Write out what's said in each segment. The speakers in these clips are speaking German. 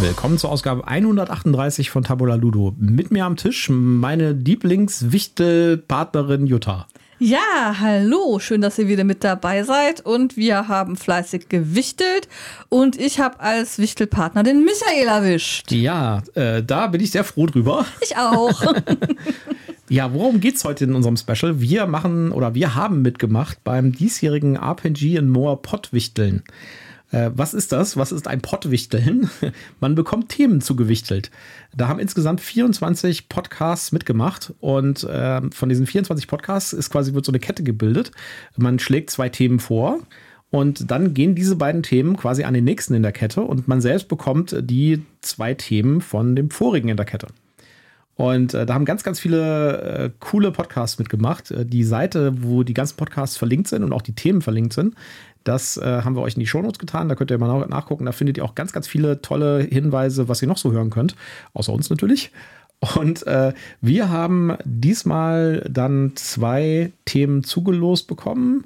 Willkommen zur Ausgabe 138 von Tabula Ludo. Mit mir am Tisch meine Lieblingswichtelpartnerin Jutta. Ja, hallo, schön, dass ihr wieder mit dabei seid und wir haben fleißig gewichtelt und ich habe als Wichtelpartner den Michael erwischt. Ja, äh, da bin ich sehr froh drüber. Ich auch. ja, worum geht's heute in unserem Special? Wir machen oder wir haben mitgemacht beim diesjährigen RPG in Moor Pottwichteln. Äh, was ist das? Was ist ein Pottwichteln? Man bekommt Themen zugewichtelt. Da haben insgesamt 24 Podcasts mitgemacht und äh, von diesen 24 Podcasts ist quasi wird so eine Kette gebildet. Man schlägt zwei Themen vor und dann gehen diese beiden Themen quasi an den nächsten in der Kette und man selbst bekommt die zwei Themen von dem vorigen in der Kette. Und äh, da haben ganz, ganz viele äh, coole Podcasts mitgemacht. Äh, die Seite, wo die ganzen Podcasts verlinkt sind und auch die Themen verlinkt sind, das äh, haben wir euch in die Shownotes getan. Da könnt ihr mal nachgucken. Da findet ihr auch ganz, ganz viele tolle Hinweise, was ihr noch so hören könnt. Außer uns natürlich. Und äh, wir haben diesmal dann zwei Themen zugelost bekommen.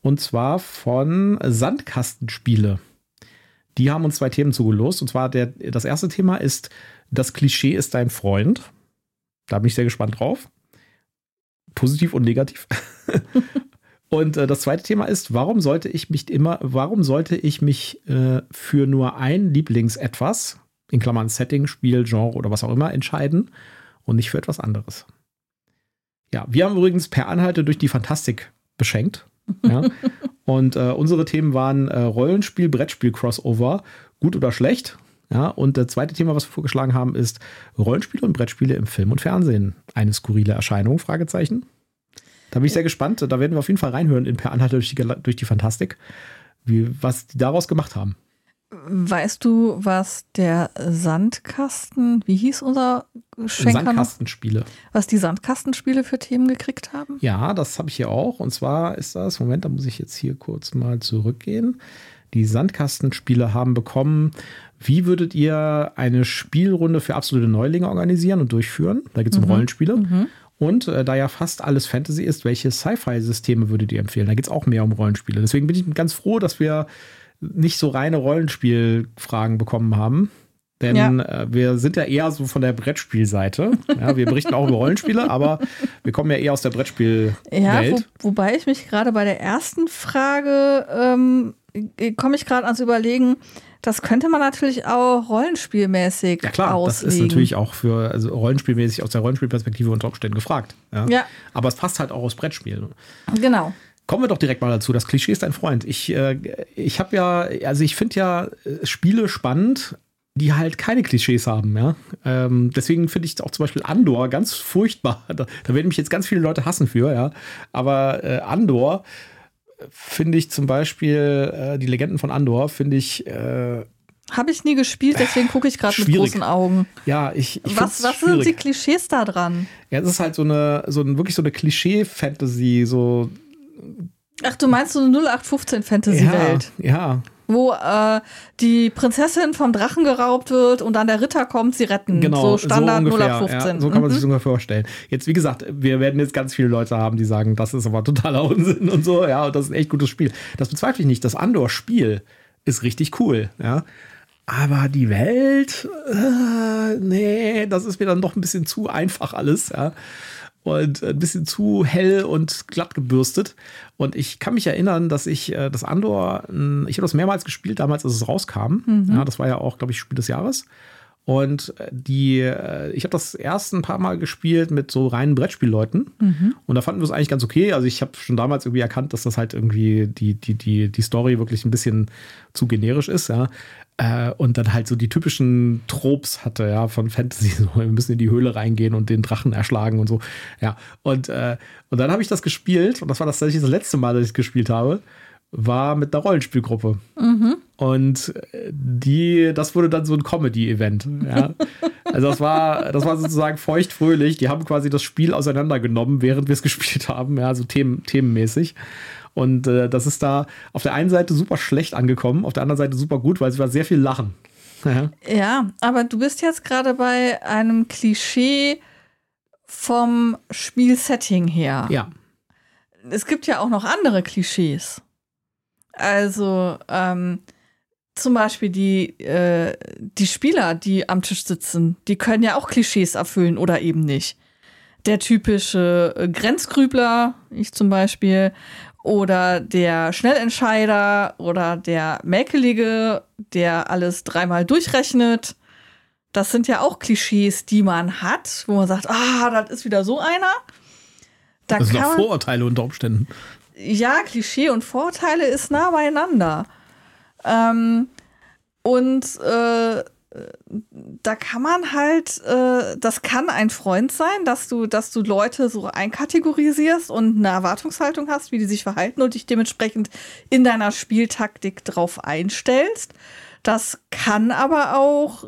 Und zwar von Sandkastenspiele. Die haben uns zwei Themen zugelost. Und zwar der, das erste Thema ist, das Klischee ist dein Freund. Da bin ich sehr gespannt drauf. Positiv und negativ. Und äh, das zweite Thema ist, warum sollte ich mich immer, warum sollte ich mich äh, für nur ein Lieblingsetwas, in Klammern Setting, Spiel, Genre oder was auch immer, entscheiden und nicht für etwas anderes? Ja, wir haben übrigens per Anhalte durch die Fantastik beschenkt. Ja. und äh, unsere Themen waren äh, Rollenspiel, Brettspiel, Crossover, gut oder schlecht. Ja, und das zweite Thema, was wir vorgeschlagen haben, ist Rollenspiele und Brettspiele im Film und Fernsehen. Eine skurrile Erscheinung? Fragezeichen. Da bin ich sehr gespannt. Da werden wir auf jeden Fall reinhören in Per Anhalter durch die, durch die Fantastik, wie, was die daraus gemacht haben. Weißt du, was der Sandkasten, wie hieß unser Schenker Sandkastenspiele. Was die Sandkastenspiele für Themen gekriegt haben? Ja, das habe ich hier auch. Und zwar ist das, Moment, da muss ich jetzt hier kurz mal zurückgehen. Die Sandkastenspiele haben bekommen, wie würdet ihr eine Spielrunde für absolute Neulinge organisieren und durchführen? Da geht es um mhm. Rollenspiele. Mhm. Und äh, da ja fast alles Fantasy ist, welche Sci-Fi-Systeme würdet ihr empfehlen? Da geht es auch mehr um Rollenspiele. Deswegen bin ich ganz froh, dass wir nicht so reine Rollenspielfragen bekommen haben. Denn ja. äh, wir sind ja eher so von der Brettspielseite. Ja, wir berichten auch über Rollenspiele, aber wir kommen ja eher aus der Brettspielwelt. Ja, wo, wobei ich mich gerade bei der ersten Frage ähm, komme ich gerade ans Überlegen, das könnte man natürlich auch rollenspielmäßig Ja klar, auslegen. das ist natürlich auch für also rollenspielmäßig aus der Rollenspielperspektive unter Umständen gefragt. Ja. ja. Aber es passt halt auch aus Brettspielen. Genau. Kommen wir doch direkt mal dazu. Das Klischee ist ein Freund. Ich, äh, ich habe ja, also ich finde ja äh, Spiele spannend, die halt keine Klischees haben, ja. Ähm, deswegen finde ich auch zum Beispiel Andor ganz furchtbar. Da, da, werden mich jetzt ganz viele Leute hassen für, ja. Aber äh, Andor finde ich zum Beispiel äh, die Legenden von Andor, finde ich. Äh, habe ich nie gespielt, deswegen gucke ich gerade mit großen Augen. Ja, ich. ich was was sind die Klischees da dran? Ja, es ist halt so eine, so ein, wirklich so eine Klischee-Fantasy, so. Ach, du meinst so eine 0815-Fantasy-Welt? Ja, ja wo äh, die Prinzessin vom Drachen geraubt wird und dann der Ritter kommt, sie retten. Genau, so Standard so ungefähr, 0815. Ja, so kann man mhm. sich das ungefähr vorstellen. Jetzt, wie gesagt, wir werden jetzt ganz viele Leute haben, die sagen, das ist aber totaler Unsinn und so, ja, und das ist ein echt gutes Spiel. Das bezweifle ich nicht. Das Andor-Spiel ist richtig cool, ja. Aber die Welt, äh, nee, das ist mir dann doch ein bisschen zu einfach alles, ja und ein bisschen zu hell und glatt gebürstet. Und ich kann mich erinnern, dass ich äh, das Andor, ich habe das mehrmals gespielt, damals, als es rauskam. Mhm. Ja, das war ja auch, glaube ich, Spiel des Jahres. Und äh, die, äh, ich habe das erst ein paar Mal gespielt mit so reinen Brettspielleuten. Mhm. Und da fanden wir es eigentlich ganz okay. Also ich habe schon damals irgendwie erkannt, dass das halt irgendwie die, die, die, die Story wirklich ein bisschen zu generisch ist, ja. Äh, und dann halt so die typischen Tropes hatte, ja, von Fantasy. So, wir müssen in die Höhle reingehen und den Drachen erschlagen und so. Ja. Und, und dann habe ich das gespielt, und das war das tatsächlich das letzte Mal, dass ich es gespielt habe, war mit einer Rollenspielgruppe. Mhm. Und äh, die, das wurde dann so ein Comedy-Event. Ja. Also das war, das war sozusagen feuchtfröhlich. Die haben quasi das Spiel auseinandergenommen, während wir es gespielt haben, ja, so themen, themenmäßig. Und äh, das ist da auf der einen Seite super schlecht angekommen, auf der anderen Seite super gut, weil es war sehr viel Lachen. Ja, ja aber du bist jetzt gerade bei einem Klischee vom Spielsetting her. Ja. Es gibt ja auch noch andere Klischees. Also, ähm, zum Beispiel die, äh, die Spieler, die am Tisch sitzen, die können ja auch Klischees erfüllen oder eben nicht. Der typische äh, Grenzgrübler, ich zum Beispiel, oder der Schnellentscheider oder der Mäkelige, der alles dreimal durchrechnet. Das sind ja auch Klischees, die man hat, wo man sagt, ah, das ist wieder so einer. Da das sind auch Vorurteile unter Umständen. Ja, Klischee und Vorurteile ist nah beieinander. Ähm, und äh, da kann man halt, äh, das kann ein Freund sein, dass du, dass du Leute so einkategorisierst und eine Erwartungshaltung hast, wie die sich verhalten und dich dementsprechend in deiner Spieltaktik drauf einstellst. Das kann aber auch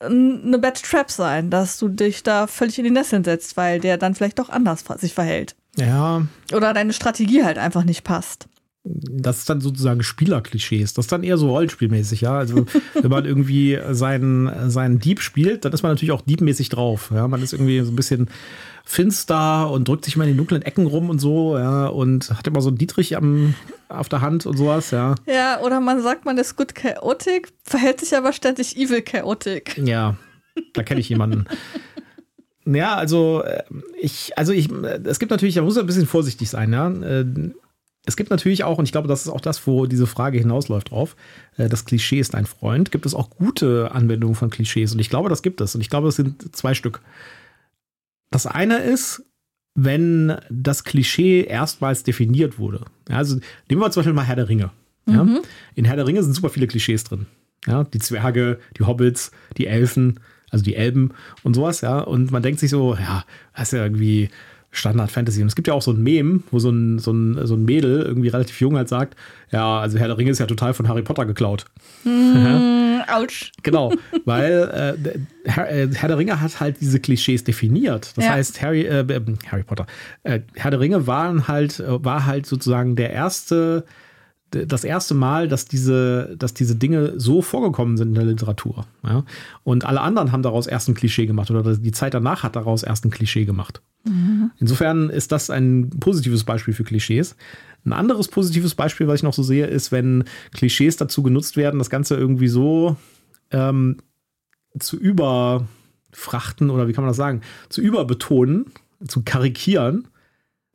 eine Bad Trap sein, dass du dich da völlig in die Nesseln setzt, weil der dann vielleicht doch anders sich verhält. Ja. Oder deine Strategie halt einfach nicht passt. Das ist dann sozusagen Spielerklischees. Das ist dann eher so rollenspielmäßig, ja. Also, wenn man irgendwie seinen, seinen Dieb spielt, dann ist man natürlich auch diebmäßig drauf. Ja, man ist irgendwie so ein bisschen finster und drückt sich mal in den dunklen Ecken rum und so, ja, und hat immer so einen Dietrich am, auf der Hand und sowas, ja. Ja, oder man sagt, man ist gut chaotic, verhält sich aber ständig evil chaotic. Ja, da kenne ich jemanden. Ja, also äh, ich, also ich, es gibt natürlich, da muss man ein bisschen vorsichtig sein, ja. Äh, es gibt natürlich auch, und ich glaube, das ist auch das, wo diese Frage hinausläuft drauf, äh, das Klischee ist ein Freund, gibt es auch gute Anwendungen von Klischees. Und ich glaube, das gibt es. Und ich glaube, es sind zwei Stück. Das eine ist, wenn das Klischee erstmals definiert wurde. Also nehmen wir zum Beispiel mal Herr der Ringe. Ja? Mhm. In Herr der Ringe sind super viele Klischees drin. Ja, die Zwerge, die Hobbits, die Elfen, also die Elben und sowas, ja. Und man denkt sich so, ja, das ist ja irgendwie Standard Fantasy. Und es gibt ja auch so ein Meme, wo so ein, so ein, so ein Mädel irgendwie relativ jung halt sagt, ja, also Herr der Ringe ist ja total von Harry Potter geklaut. Mm, ouch. Genau, weil äh, Herr, äh, Herr, der Ringe hat halt diese Klischees definiert. Das ja. heißt, Harry, äh, Harry Potter, äh, Herr der Ringe waren halt, äh, war halt sozusagen der erste das erste Mal, dass diese, dass diese Dinge so vorgekommen sind in der Literatur. Ja? Und alle anderen haben daraus erst ein Klischee gemacht oder die Zeit danach hat daraus erst ein Klischee gemacht. Mhm. Insofern ist das ein positives Beispiel für Klischees. Ein anderes positives Beispiel, was ich noch so sehe, ist, wenn Klischees dazu genutzt werden, das Ganze irgendwie so ähm, zu überfrachten oder wie kann man das sagen, zu überbetonen, zu karikieren,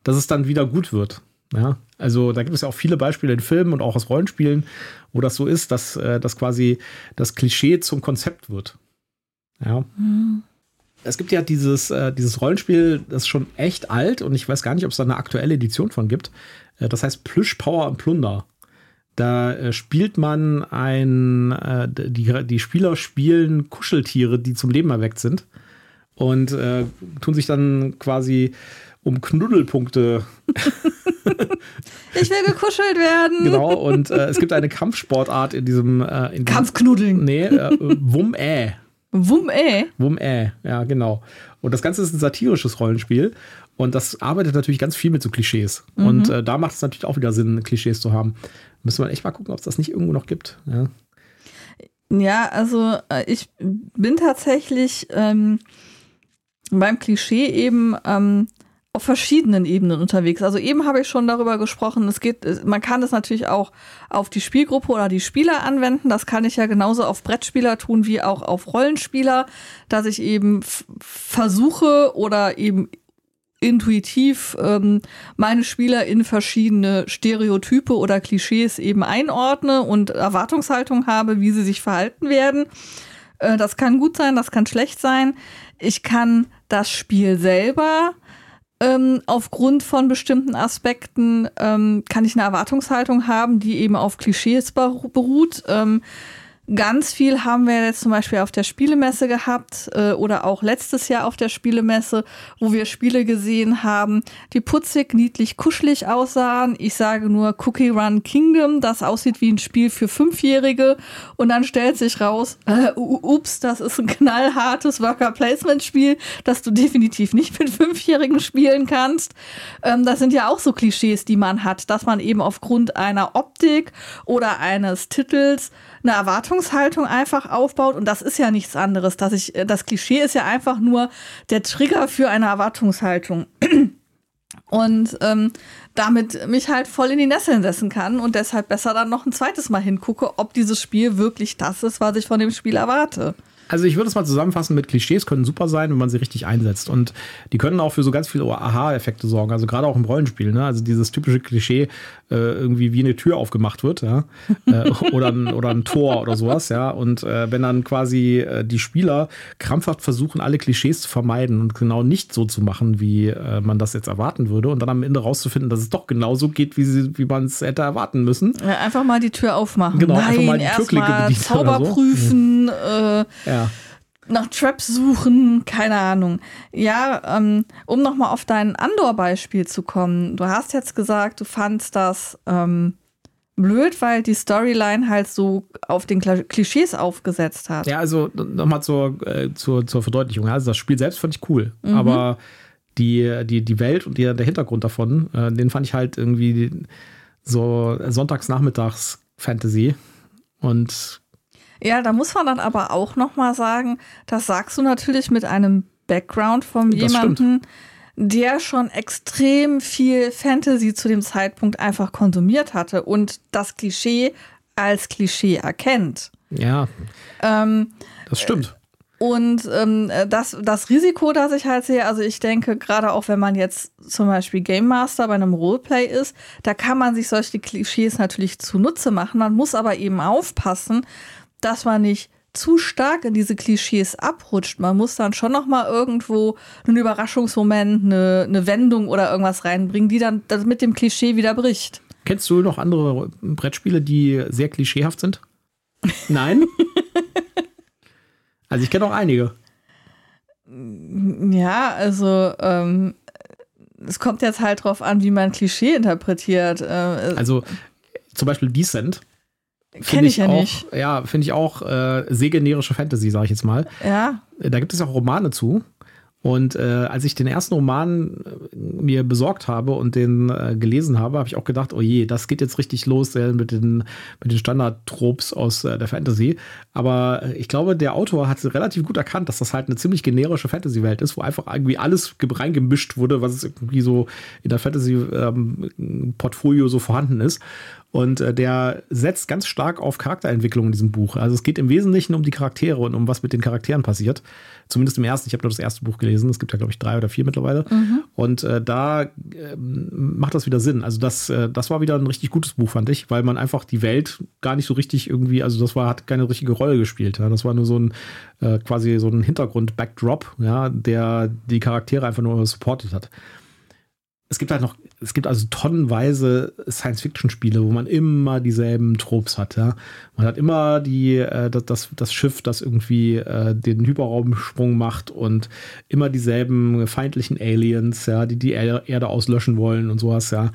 dass es dann wieder gut wird. Ja, also da gibt es ja auch viele Beispiele in Filmen und auch aus Rollenspielen, wo das so ist, dass, äh, dass quasi das Klischee zum Konzept wird. Ja. Mhm. Es gibt ja dieses, äh, dieses Rollenspiel, das ist schon echt alt und ich weiß gar nicht, ob es da eine aktuelle Edition von gibt. Äh, das heißt Plüsch, Power und Plunder. Da spielt man ein, die, die Spieler spielen Kuscheltiere, die zum Leben erweckt sind und äh, tun sich dann quasi um Knuddelpunkte. ich will gekuschelt werden. Genau, und äh, es gibt eine Kampfsportart in diesem. Äh, in Kampfknuddeln. Nee, äh, Wum-Ä. Wum-Ä? Wum-Ä, ja, genau. Und das Ganze ist ein satirisches Rollenspiel. Und das arbeitet natürlich ganz viel mit so Klischees. Mhm. Und äh, da macht es natürlich auch wieder Sinn, Klischees zu haben. Müssen wir echt mal gucken, ob es das nicht irgendwo noch gibt. Ja, ja also äh, ich bin tatsächlich ähm, beim Klischee eben ähm, auf verschiedenen Ebenen unterwegs. Also eben habe ich schon darüber gesprochen, es geht, man kann es natürlich auch auf die Spielgruppe oder die Spieler anwenden. Das kann ich ja genauso auf Brettspieler tun wie auch auf Rollenspieler, dass ich eben versuche oder eben intuitiv ähm, meine Spieler in verschiedene Stereotype oder Klischees eben einordne und Erwartungshaltung habe, wie sie sich verhalten werden. Äh, das kann gut sein, das kann schlecht sein. Ich kann das Spiel selber ähm, aufgrund von bestimmten Aspekten ähm, kann ich eine Erwartungshaltung haben, die eben auf Klischees beruht. Ähm, Ganz viel haben wir jetzt zum Beispiel auf der Spielemesse gehabt äh, oder auch letztes Jahr auf der Spielemesse, wo wir Spiele gesehen haben, die putzig, niedlich, kuschelig aussahen. Ich sage nur Cookie Run Kingdom, das aussieht wie ein Spiel für Fünfjährige und dann stellt sich raus, äh, ups, das ist ein knallhartes Worker Placement Spiel, das du definitiv nicht mit Fünfjährigen spielen kannst. Ähm, das sind ja auch so Klischees, die man hat, dass man eben aufgrund einer Optik oder eines Titels eine Erwartungshaltung einfach aufbaut. Und das ist ja nichts anderes. Dass ich, das Klischee ist ja einfach nur der Trigger für eine Erwartungshaltung. Und ähm, damit mich halt voll in die Nesseln setzen kann und deshalb besser dann noch ein zweites Mal hingucke, ob dieses Spiel wirklich das ist, was ich von dem Spiel erwarte. Also ich würde es mal zusammenfassen mit Klischees können super sein, wenn man sie richtig einsetzt. Und die können auch für so ganz viele Aha-Effekte sorgen. Also gerade auch im Rollenspiel. Ne? Also dieses typische Klischee, äh, irgendwie wie eine Tür aufgemacht wird, ja. äh, oder, ein, oder ein Tor oder sowas, ja. Und äh, wenn dann quasi äh, die Spieler krampfhaft versuchen, alle Klischees zu vermeiden und genau nicht so zu machen, wie äh, man das jetzt erwarten würde, und dann am Ende rauszufinden, dass es doch genauso geht, wie, sie, wie man es hätte erwarten müssen. Ja, einfach mal die Tür aufmachen. Genau, Nein, einfach mal die Türklinke bedienen Zauber so. prüfen, äh, Ja. Nach Traps suchen, keine Ahnung. Ja, ähm, um nochmal auf dein Andor-Beispiel zu kommen. Du hast jetzt gesagt, du fandst das ähm, blöd, weil die Storyline halt so auf den Kla Klischees aufgesetzt hat. Ja, also nochmal zur, äh, zur, zur Verdeutlichung. Also das Spiel selbst fand ich cool, aber die, die, die Welt und die, der Hintergrund davon, äh, den fand ich halt irgendwie so Sonntagsnachmittags-Fantasy. Und Ja, da muss man dann aber auch nochmal sagen, das sagst du natürlich mit einem Background von jemandem, der schon extrem viel Fantasy zu dem Zeitpunkt einfach konsumiert hatte und das Klischee als Klischee erkennt. ja, Ähm, das stimmt. und ähm, das, das Risiko, das ich halt sehe, also ich denke, gerade auch wenn man jetzt zum Beispiel Game Master bei einem Roleplay ist, da kann man sich solche Klischees natürlich zunutze machen. Man muss aber eben aufpassen, dass man nicht zu stark in diese Klischees abrutscht. Man muss dann schon noch mal irgendwo einen Überraschungsmoment, eine, eine Wendung oder irgendwas reinbringen, die dann das mit dem Klischee wieder bricht. Kennst du noch andere Brettspiele, die sehr klischeehaft sind? Nein? also ich kenne auch einige. Ja, also ähm, es kommt jetzt halt drauf an, wie man Klischee interpretiert. Äh, Also zum Beispiel Descent. Kenne Finde ich ja auch, nicht. Ja, finde ich auch äh, sehr generische Fantasy, sage ich jetzt mal. Ja, Da gibt es auch Romane zu. Und äh, als ich den ersten Roman äh, mir besorgt habe und den äh, gelesen habe, habe ich auch gedacht, oh je, das geht jetzt richtig los äh, mit den, mit den Standard-Tropes aus äh, der Fantasy. Aber äh, ich glaube, der Autor hat relativ gut erkannt, dass das halt eine ziemlich generische Fantasy-Welt ist, wo einfach irgendwie alles ge- reingemischt wurde, was es irgendwie so in der Fantasy-Portfolio so vorhanden ist. Und äh, der setzt ganz stark auf Charakterentwicklung in diesem Buch. Also es geht im Wesentlichen um die Charaktere und um was mit den Charakteren passiert. Zumindest im ersten. Ich habe nur das erste Buch gelesen. Es gibt ja, glaube ich, drei oder vier mittlerweile. Und äh, da ähm, macht das wieder Sinn. Also das, äh, das war wieder ein richtig gutes Buch, fand ich, weil man einfach die Welt gar nicht so richtig irgendwie, also das war, hat keine richtige Rolle gespielt. Ja. Das war nur so ein äh, quasi so ein Hintergrund-Backdrop, ja, der die Charaktere einfach nur supportet hat es gibt halt noch, es gibt also tonnenweise Science-Fiction-Spiele, wo man immer dieselben Tropes hat. Ja? Man hat immer die, äh, das, das, das Schiff, das irgendwie äh, den Hyperraumsprung macht und immer dieselben feindlichen Aliens, ja, die die Er- Erde auslöschen wollen und sowas. Ja,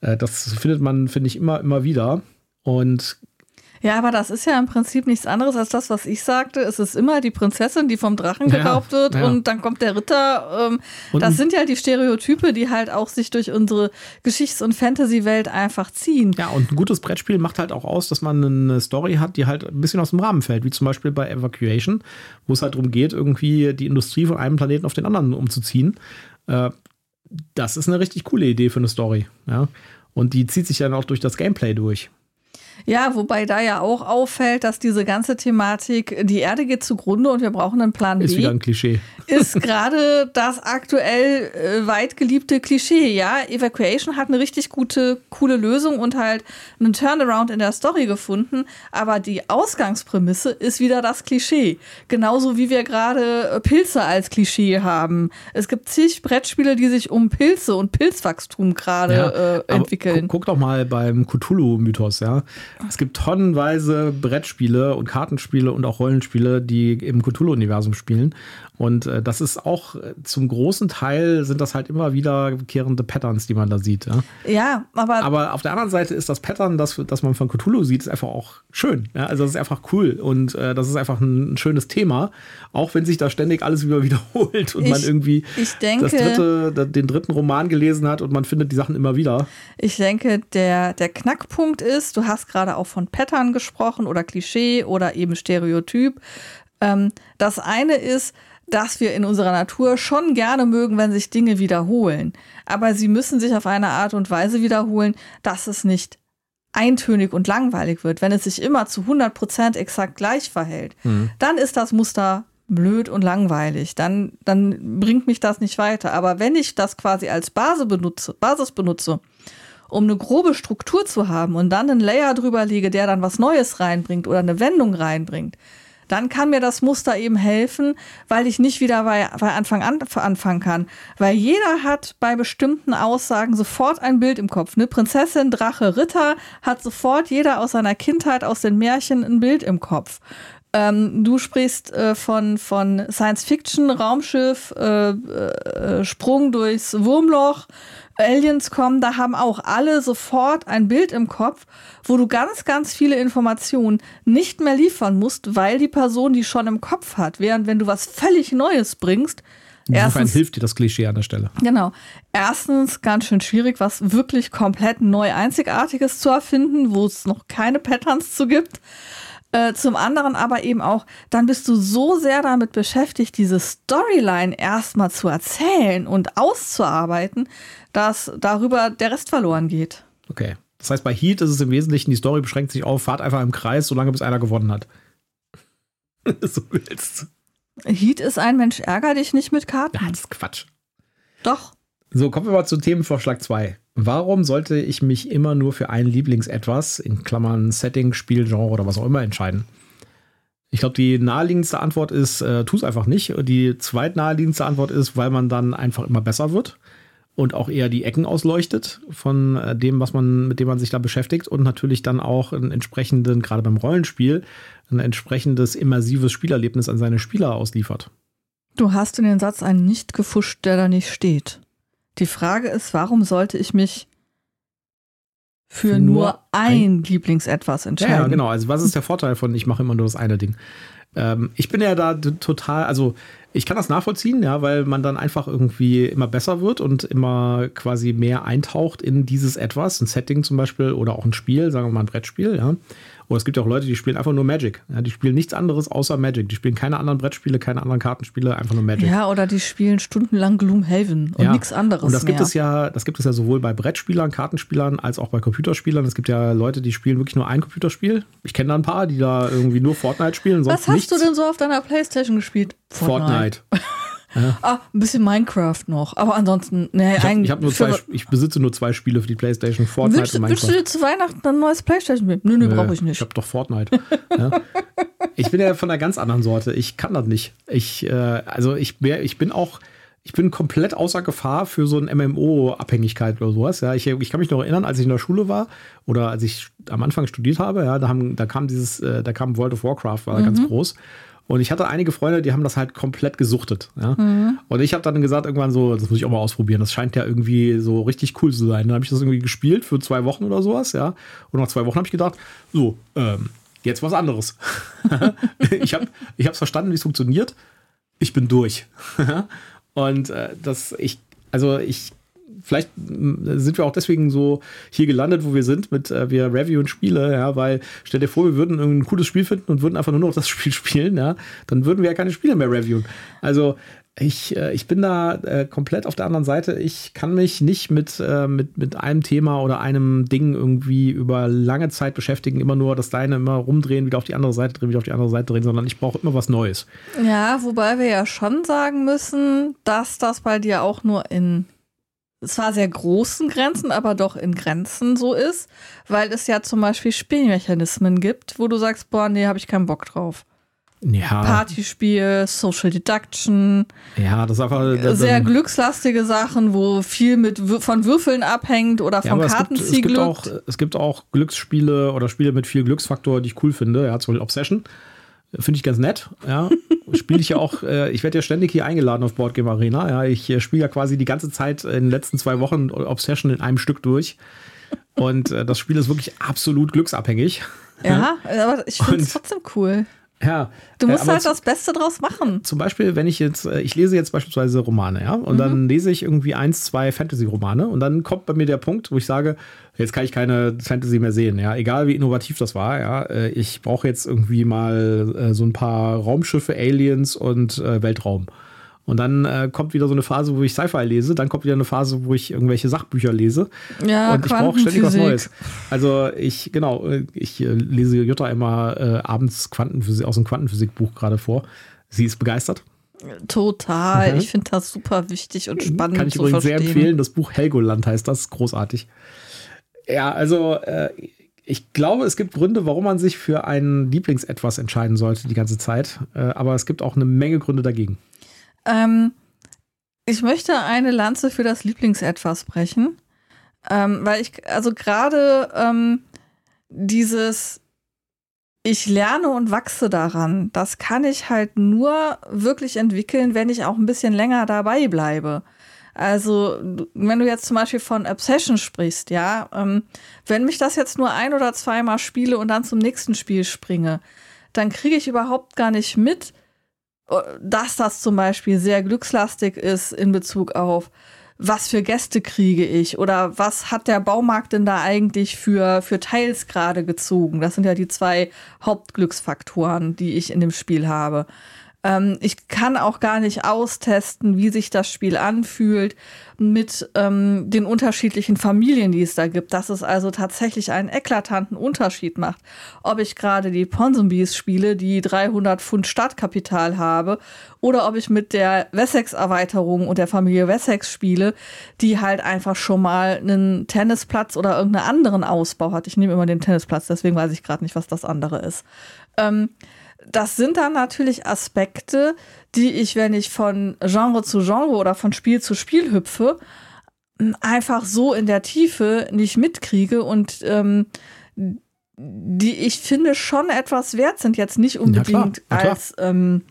äh, das findet man, finde ich, immer, immer wieder. Und Ja, aber das ist ja im Prinzip nichts anderes als das, was ich sagte. Es ist immer die Prinzessin, die vom Drachen Ja, geraubt wird ja. und dann kommt der Ritter. Ähm, das sind ja die Stereotype, die halt auch sich durch unsere Geschichts- und Fantasy-Welt einfach ziehen. Ja, und ein gutes Brettspiel macht halt auch aus, dass man eine Story hat, die halt ein bisschen aus dem Rahmen fällt, wie zum Beispiel bei Evacuation, wo es halt darum geht, irgendwie die Industrie von einem Planeten auf den anderen umzuziehen. Äh, das ist eine richtig coole Idee für eine Story. Ja? Und die zieht sich dann auch durch das Gameplay durch. Ja, wobei da ja auch auffällt, dass diese ganze Thematik, die Erde geht zugrunde und wir brauchen einen Plan Ist B, wieder ein Klischee. ist gerade das aktuell äh, weit geliebte Klischee. Ja, Evacuation hat eine richtig gute, coole Lösung und halt einen Turnaround in der Story gefunden, aber die Ausgangsprämisse ist wieder das Klischee. Genauso wie wir gerade äh, Pilze als Klischee haben. Es gibt zig Brettspiele, die sich um Pilze und Pilzwachstum gerade Ja, äh, entwickeln. Guck, guck doch mal beim Cthulhu-Mythos, ja. Es gibt tonnenweise Brettspiele und Kartenspiele und auch Rollenspiele, die im Cthulhu-Universum spielen. Und äh, das ist auch äh, zum großen Teil sind das halt immer wiederkehrende Patterns, die man da sieht. Ja? Ja, aber, Aber auf der anderen Seite ist das Pattern, das, das man von Cthulhu sieht, ist einfach auch schön. Ja? Also das ist einfach cool und äh, das ist einfach ein, schönes Thema, auch wenn sich da ständig alles wieder wiederholt und Ich- man irgendwie denke- das dritte, den dritten Roman gelesen hat und man findet die Sachen immer wieder. Ich denke, der, der Knackpunkt ist, du hast gerade auch von Pattern gesprochen oder Klischee oder eben Stereotyp. Ähm, das eine ist, dass wir in unserer Natur schon gerne mögen, wenn sich Dinge wiederholen. Aber sie müssen sich auf eine Art und Weise wiederholen, dass es nicht eintönig und langweilig wird. Wenn es sich immer zu 100 Prozent exakt gleich verhält, mhm. dann ist das Muster blöd und langweilig. Dann, dann bringt mich das nicht weiter. Aber wenn ich das quasi als Basis benutze, Basis benutze, um eine grobe Struktur zu haben und dann einen Layer drüber lege, der dann was Neues reinbringt oder eine Wendung reinbringt, dann kann mir das Muster eben helfen, weil ich nicht wieder bei, bei Anfang an anfangen kann. Weil jeder hat bei bestimmten Aussagen sofort ein Bild im Kopf. Ne? Prinzessin, Drache, Ritter hat sofort jeder aus seiner Kindheit, aus den Märchen ein Bild im Kopf. Ähm, du sprichst äh, von, von Science Fiction, Raumschiff, äh, äh, Sprung durchs Wurmloch, Aliens kommen, da haben auch alle sofort ein Bild im Kopf, wo du ganz, ganz viele Informationen nicht mehr liefern musst, weil die Person die schon im Kopf hat. Während wenn du was völlig Neues bringst, Insofern erstens, hilft dir das Klischee an der Stelle. Genau. Erstens ganz schön schwierig, was wirklich komplett neu Einzigartiges zu erfinden, wo es noch keine Patterns zu gibt. Äh, zum anderen aber eben auch, dann bist du so sehr damit beschäftigt, diese Storyline erstmal zu erzählen und auszuarbeiten, dass darüber der Rest verloren geht. Okay. Das heißt, bei Heat ist es im Wesentlichen, die Story beschränkt sich auf, fahrt einfach im Kreis, solange bis einer gewonnen hat. so willst du. Heat ist ein Mensch, ärger dich nicht mit Karten. Ja, das ist Quatsch. Doch. So, kommen wir mal zu Themenvorschlag 2. Warum sollte ich mich immer nur für ein Lieblingsetwas, in Klammern Setting, Spielgenre oder was auch immer, entscheiden? Ich glaube, die naheliegendste Antwort ist, äh, tu es einfach nicht. Die zweitnaheliegendste Antwort ist, weil man dann einfach immer besser wird und auch eher die Ecken ausleuchtet von äh, dem, was man, mit dem man sich da beschäftigt und natürlich dann auch einen entsprechenden, gerade beim Rollenspiel, ein entsprechendes immersives Spielerlebnis an seine Spieler ausliefert. Du hast in den Satz einen nicht gefuscht, der da nicht steht. Die Frage ist, warum sollte ich mich für, für nur, ein, ein Lieblingsetwas entscheiden? Ja, genau. Also was ist der Vorteil von, ich mache immer nur das eine Ding? Ähm, ich bin ja da total, also ich kann das nachvollziehen, ja, weil man dann einfach irgendwie immer besser wird und immer quasi mehr eintaucht in dieses etwas, ein Setting zum Beispiel oder auch ein Spiel, sagen wir mal ein Brettspiel, ja. Oder es gibt ja auch Leute, die spielen einfach nur Magic. Ja, die spielen nichts anderes außer Magic. Die spielen keine anderen Brettspiele, keine anderen Kartenspiele, einfach nur Magic. Ja, oder die spielen stundenlang Gloomhaven und ja. nichts anderes. Und das mehr. gibt es ja, das gibt es ja sowohl bei Brettspielern, Kartenspielern als auch bei Computerspielern. Es gibt ja Leute, die spielen wirklich nur ein Computerspiel. Ich kenne da ein paar, die da irgendwie nur Fortnite spielen. Was hast nichts. du denn so auf deiner Playstation gespielt? Fortnite. Fortnite. Ja. Ah, ein bisschen Minecraft noch. Aber ansonsten, ne, ich, hab, ich, hab nur zwei, ich besitze nur zwei Spiele für die Playstation, Fortnite willst, und Minecraft. Willst du dir zu Weihnachten ein neues Playstation spielen? Nö, nö, nö brauche ich nicht. Ich habe doch Fortnite. ja. Ich bin ja von einer ganz anderen Sorte. Ich kann das nicht. Ich, äh, also ich, ich bin auch, ich bin komplett außer Gefahr für so eine MMO-Abhängigkeit oder sowas. Ja, ich, ich kann mich noch erinnern, als ich in der Schule war oder als ich am Anfang studiert habe, ja, da, haben, da kam dieses, äh, da kam World of Warcraft, war mhm. ganz groß. Und ich hatte einige Freunde, die haben das halt komplett gesuchtet. Ja? Mhm. Und ich habe dann gesagt, irgendwann so, das muss ich auch mal ausprobieren. Das scheint ja irgendwie so richtig cool zu sein. Dann habe ich das irgendwie gespielt für zwei Wochen oder sowas, ja. Und nach zwei Wochen habe ich gedacht, so, ähm, jetzt was anderes. ich habe es verstanden, wie es funktioniert. Ich bin durch. Und äh, das, ich, also ich vielleicht sind wir auch deswegen so hier gelandet, wo wir sind, mit äh, wir reviewen Spiele, ja, weil stell dir vor, wir würden ein cooles Spiel finden und würden einfach nur noch das Spiel spielen, ja, dann würden wir ja keine Spiele mehr reviewen. Also ich, äh, ich bin da äh, komplett auf der anderen Seite. Ich kann mich nicht mit, äh, mit, mit einem Thema oder einem Ding irgendwie über lange Zeit beschäftigen, immer nur das Deine immer rumdrehen, wieder auf die andere Seite drehen, wieder auf die andere Seite drehen, sondern ich brauche immer was Neues. Ja, wobei wir ja schon sagen müssen, dass das bei dir auch nur in zwar sehr großen Grenzen, aber doch in Grenzen so ist, weil es ja zum Beispiel Spielmechanismen gibt, wo du sagst, boah, nee, habe ich keinen Bock drauf. Ja. Partyspiel, Social Deduction. Ja, das ist einfach. Das sehr glückslastige Sachen, wo viel mit von Würfeln abhängt oder von ja, Kartenziehglück. Es, gibt, es gibt auch Glücksspiele oder Spiele mit viel Glücksfaktor, die ich cool finde. Ja, zum Beispiel Obsession. Finde ich ganz nett. Ja. Spiele ich ja auch, äh, ich werde ja ständig hier eingeladen auf Boardgame Arena. Ja. Ich äh, spiele ja quasi die ganze Zeit in den letzten zwei Wochen Obsession in einem Stück durch. Und äh, das Spiel ist wirklich absolut glücksabhängig. Ja, aber ich finde es trotzdem cool. Ja. Du musst äh, halt das Beste draus machen. Zum Beispiel, wenn ich jetzt, äh, ich lese jetzt beispielsweise Romane, ja, und mhm. dann lese ich irgendwie eins, zwei Fantasy-Romane und dann kommt bei mir der Punkt, wo ich sage, jetzt kann ich keine Fantasy mehr sehen, ja, egal wie innovativ das war, ja, äh, ich brauche jetzt irgendwie mal so ein paar Raumschiffe, Aliens und Weltraum. Und dann äh, kommt wieder so eine Phase, wo ich Sci-Fi lese, dann kommt wieder eine Phase, wo ich irgendwelche Sachbücher lese. Ja, und ich brauche ständig was Neues. Also ich, genau, ich äh, lese Jutta immer äh, abends Quantenphysik, aus dem Quantenphysikbuch gerade vor. Sie ist begeistert. Total. Mhm. Ich finde das super wichtig und spannend. Kann ich übrigens verstehen. sehr empfehlen. Das Buch Helgoland heißt das. Großartig. Ja, also äh, ich glaube, es gibt Gründe, warum man sich für ein Lieblingsetwas entscheiden sollte die ganze Zeit. Äh, aber es gibt auch eine Menge Gründe dagegen. Ähm, ich möchte eine Lanze für das Lieblingsetwas brechen, ähm, weil ich, also gerade ähm, dieses, ich lerne und wachse daran, das kann ich halt nur wirklich entwickeln, wenn ich auch ein bisschen länger dabei bleibe. Also, wenn du jetzt zum Beispiel von Obsession sprichst, ja, ähm, wenn mich das jetzt nur ein oder zweimal spiele und dann zum nächsten Spiel springe, dann kriege ich überhaupt gar nicht mit, dass das zum Beispiel sehr glückslastig ist in Bezug auf, was für Gäste kriege ich oder was hat der Baumarkt denn da eigentlich für, für Teils gerade gezogen? Das sind ja die zwei Hauptglücksfaktoren, die ich in dem Spiel habe. Ähm, ich kann auch gar nicht austesten, wie sich das Spiel anfühlt mit ähm, den unterschiedlichen Familien, die es da gibt. Dass es also tatsächlich einen eklatanten Unterschied macht, ob ich gerade die Ponsonbees spiele, die 300 Pfund Startkapital habe, oder ob ich mit der Wessex-Erweiterung und der Familie Wessex spiele, die halt einfach schon mal einen Tennisplatz oder irgendeinen anderen Ausbau hat. Ich nehme immer den Tennisplatz, deswegen weiß ich gerade nicht, was das andere ist. Ähm, das sind dann natürlich Aspekte, die ich, wenn ich von Genre zu Genre oder von Spiel zu Spiel hüpfe, einfach so in der Tiefe nicht mitkriege und ähm, die ich finde schon etwas wert sind, jetzt nicht unbedingt ja, klar, als ähm,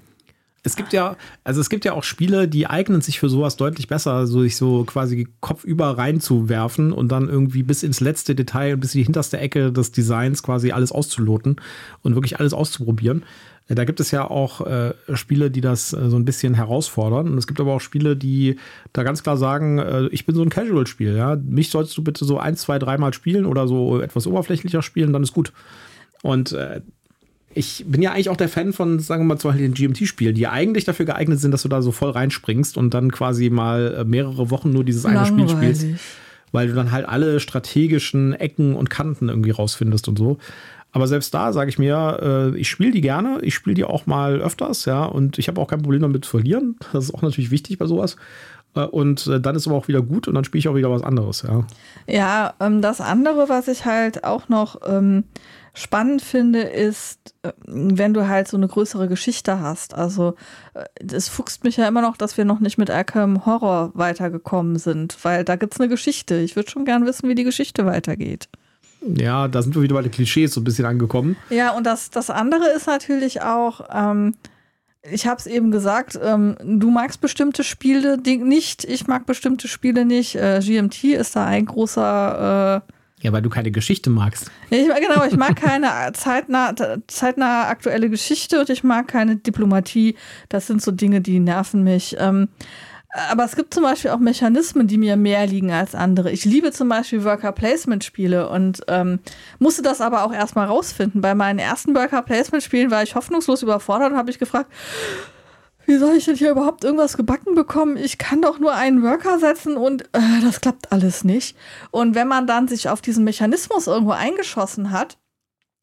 es gibt ja, also es gibt ja auch Spiele, die eignen sich für sowas deutlich besser, so sich so quasi kopfüber reinzuwerfen und dann irgendwie bis ins letzte Detail, bis in die hinterste Ecke des Designs quasi alles auszuloten und wirklich alles auszuprobieren. Äh, da gibt es ja auch äh, Spiele, die das äh, so ein bisschen herausfordern. Und es gibt aber auch Spiele, die da ganz klar sagen, äh, ich bin so ein Casual-Spiel. Ja? Mich sollst du bitte so ein, zwei, dreimal spielen oder so etwas oberflächlicher spielen, dann ist gut. Und äh, ich bin ja eigentlich auch der Fan von, sagen wir mal, zum Beispiel den GMT-Spielen, die eigentlich dafür geeignet sind, dass du da so voll reinspringst und dann quasi mal äh, mehrere Wochen nur dieses eine Spiel spielst. Weil du dann halt alle strategischen Ecken und Kanten irgendwie rausfindest und so. Aber selbst da sage ich mir, äh, ich spiele die gerne, ich spiele die auch mal öfters, ja, und ich habe auch kein Problem damit zu verlieren. Das ist auch natürlich wichtig bei sowas. Äh, und dann ist aber auch wieder gut und dann spiele ich auch wieder was anderes, ja. Ja, ähm, das andere, was ich halt auch noch ähm, spannend finde, ist, äh, wenn du halt so eine größere Geschichte hast. Also es fuchst mich ja immer noch, dass wir noch nicht mit Arkham Horror weitergekommen sind, weil da gibt es eine Geschichte. Ich würde schon gern wissen, wie die Geschichte weitergeht. Ja, da sind wir wieder bei den Klischees so ein bisschen angekommen. Ja, und das, das andere ist natürlich auch, ähm, ich habe es eben gesagt, ähm, du magst bestimmte Spiele nicht, ich mag bestimmte Spiele nicht. Äh, GMT ist da ein großer. Äh, ja, weil du keine Geschichte magst. Ich, genau, ich mag keine zeitnah, zeitnah aktuelle Geschichte und ich mag keine Diplomatie. Das sind so Dinge, die nerven mich. Ähm, aber es gibt zum Beispiel auch Mechanismen, die mir mehr liegen als andere. Ich liebe zum Beispiel Worker-Placement-Spiele und ähm, musste das aber auch erstmal rausfinden. Bei meinen ersten Worker-Placement-Spielen war ich hoffnungslos überfordert und habe ich gefragt, wie soll ich denn hier überhaupt irgendwas gebacken bekommen? Ich kann doch nur einen Worker setzen und äh, das klappt alles nicht. Und wenn man dann sich auf diesen Mechanismus irgendwo eingeschossen hat,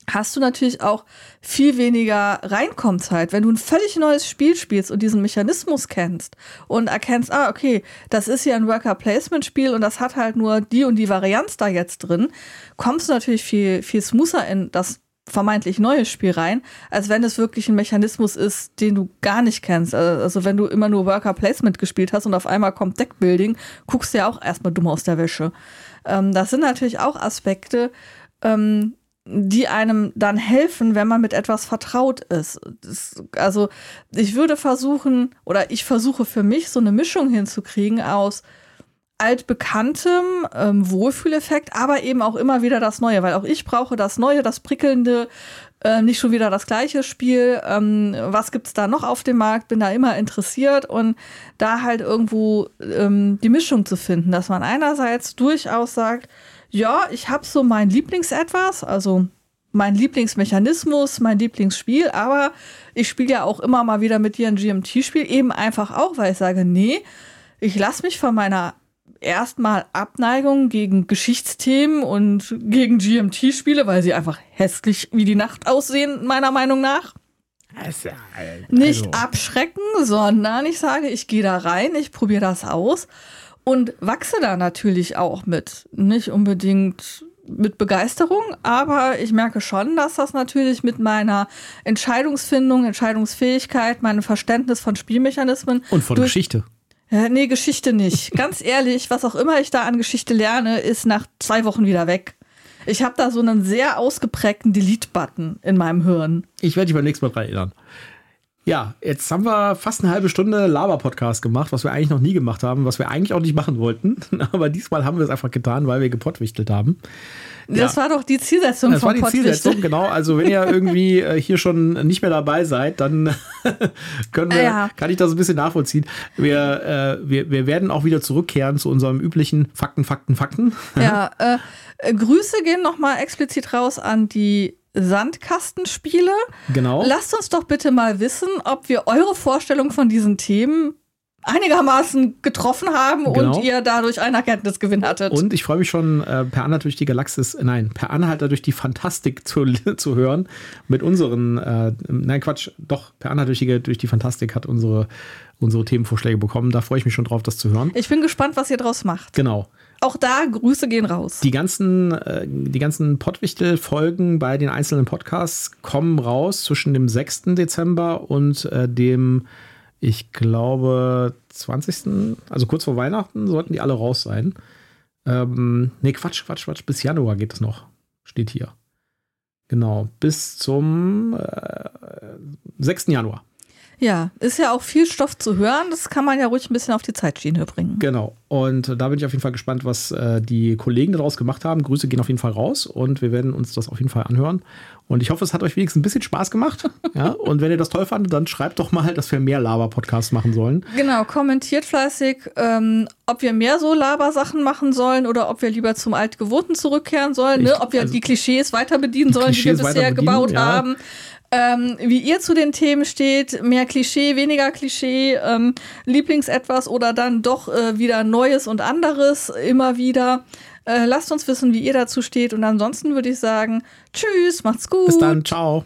hast du natürlich auch viel weniger Reinkommzeit. Wenn du ein völlig neues Spiel spielst und diesen Mechanismus kennst und erkennst, ah, okay, das ist hier ein Worker-Placement-Spiel und das hat halt nur die und die Varianz da jetzt drin, kommst du natürlich viel, viel smoother in das vermeintlich neue Spiel rein, als wenn es wirklich ein Mechanismus ist, den du gar nicht kennst. Also wenn du immer nur Worker Placement gespielt hast und auf einmal kommt Deckbuilding, guckst du ja auch erstmal dumm aus der Wäsche. Ähm, das sind natürlich auch Aspekte, ähm, die einem dann helfen, wenn man mit etwas vertraut ist. Das, also ich würde versuchen, oder ich versuche für mich so eine Mischung hinzukriegen aus altbekanntem ähm, Wohlfühleffekt, aber eben auch immer wieder das Neue, weil auch ich brauche das Neue, das Prickelnde, äh, nicht schon wieder das gleiche Spiel. Ähm, was gibt's da noch auf dem Markt? Bin da immer interessiert und da halt irgendwo ähm, die Mischung zu finden, dass man einerseits durchaus sagt, ja, ich habe so mein Lieblingsetwas, also mein Lieblingsmechanismus, mein Lieblingsspiel, aber ich spiele ja auch immer mal wieder mit dir ein GMT-Spiel, eben einfach auch, weil ich sage, nee, ich lasse mich von meiner erstmal Abneigung gegen Geschichtsthemen und gegen GMT-Spiele, weil sie einfach hässlich wie die Nacht aussehen, meiner Meinung nach. Also, nicht abschrecken, sondern ich sage, ich gehe da rein, ich probiere das aus und wachse da natürlich auch mit. Nicht unbedingt mit Begeisterung, aber ich merke schon, dass das natürlich mit meiner Entscheidungsfindung, Entscheidungsfähigkeit, meinem Verständnis von Spielmechanismen und von Geschichte ja, nee, Geschichte nicht. Ganz ehrlich, was auch immer ich da an Geschichte lerne, ist nach zwei Wochen wieder weg. Ich habe da so einen sehr ausgeprägten Delete-Button in meinem Hirn. Ich werde dich beim nächsten Mal dran erinnern. Ja, jetzt haben wir fast eine halbe Stunde Laber-Podcast gemacht, was wir eigentlich noch nie gemacht haben, was wir eigentlich auch nicht machen wollten. Aber diesmal haben wir es einfach getan, weil wir gepottwichtelt haben. Das ja. war doch die Zielsetzung das vom Das war die Zielsetzung, genau. Also wenn ihr irgendwie äh, hier schon nicht mehr dabei seid, dann können wir, ja. kann ich das ein bisschen nachvollziehen. Wir, äh, wir, wir werden auch wieder zurückkehren zu unserem üblichen Fakten, Fakten, Fakten. Ja, äh, äh Grüße gehen nochmal explizit raus an die Sandkastenspiele. Genau. Lasst uns doch bitte mal wissen, ob wir eure Vorstellung von diesen Themen einigermaßen getroffen haben genau. und ihr dadurch einen Erkenntnisgewinn hattet. Und ich freue mich schon, äh, per Anhalter durch die Galaxis, äh, nein, per Anhalter durch die Fantastik zu, zu hören mit unseren, äh, nein, Quatsch, doch, per Anhalter durch die, durch die Fantastik hat unsere, unsere Themenvorschläge bekommen. Da freue ich mich schon drauf, das zu hören. Ich bin gespannt, was ihr draus macht. Genau. Auch da Grüße gehen raus. Die ganzen, äh, die ganzen Pottwichtel-Folgen bei den einzelnen Podcasts kommen raus zwischen dem 6. Dezember und äh, dem, ich glaube, 20. Also kurz vor Weihnachten sollten die alle raus sein. Ähm, nee, Quatsch, Quatsch, Quatsch. Bis Januar geht es noch. Steht hier. Genau. Bis zum äh, 6. Januar. Ja, ist ja auch viel Stoff zu hören. Das kann man ja ruhig ein bisschen auf die Zeitschiene bringen. Genau. Und da bin ich auf jeden Fall gespannt, was äh, die Kollegen daraus gemacht haben. Grüße gehen auf jeden Fall raus und wir werden uns das auf jeden Fall anhören. Und ich hoffe, es hat euch wenigstens ein bisschen Spaß gemacht. ja? Und wenn ihr das toll fandet, dann schreibt doch mal, dass wir mehr Laber-Podcasts machen sollen. Genau, kommentiert fleißig, ähm, ob wir mehr so Laber-Sachen machen sollen oder ob wir lieber zum Altgewohnten zurückkehren sollen, ne? ob wir also die Klischees weiter bedienen sollen, die wir bisher gebaut ja. haben. Ähm, wie ihr zu den Themen steht, mehr Klischee, weniger Klischee, ähm, Lieblingsetwas oder dann doch äh, wieder Neues und anderes immer wieder. Äh, lasst uns wissen, wie ihr dazu steht. Und ansonsten würde ich sagen, tschüss, macht's gut. Bis dann, ciao.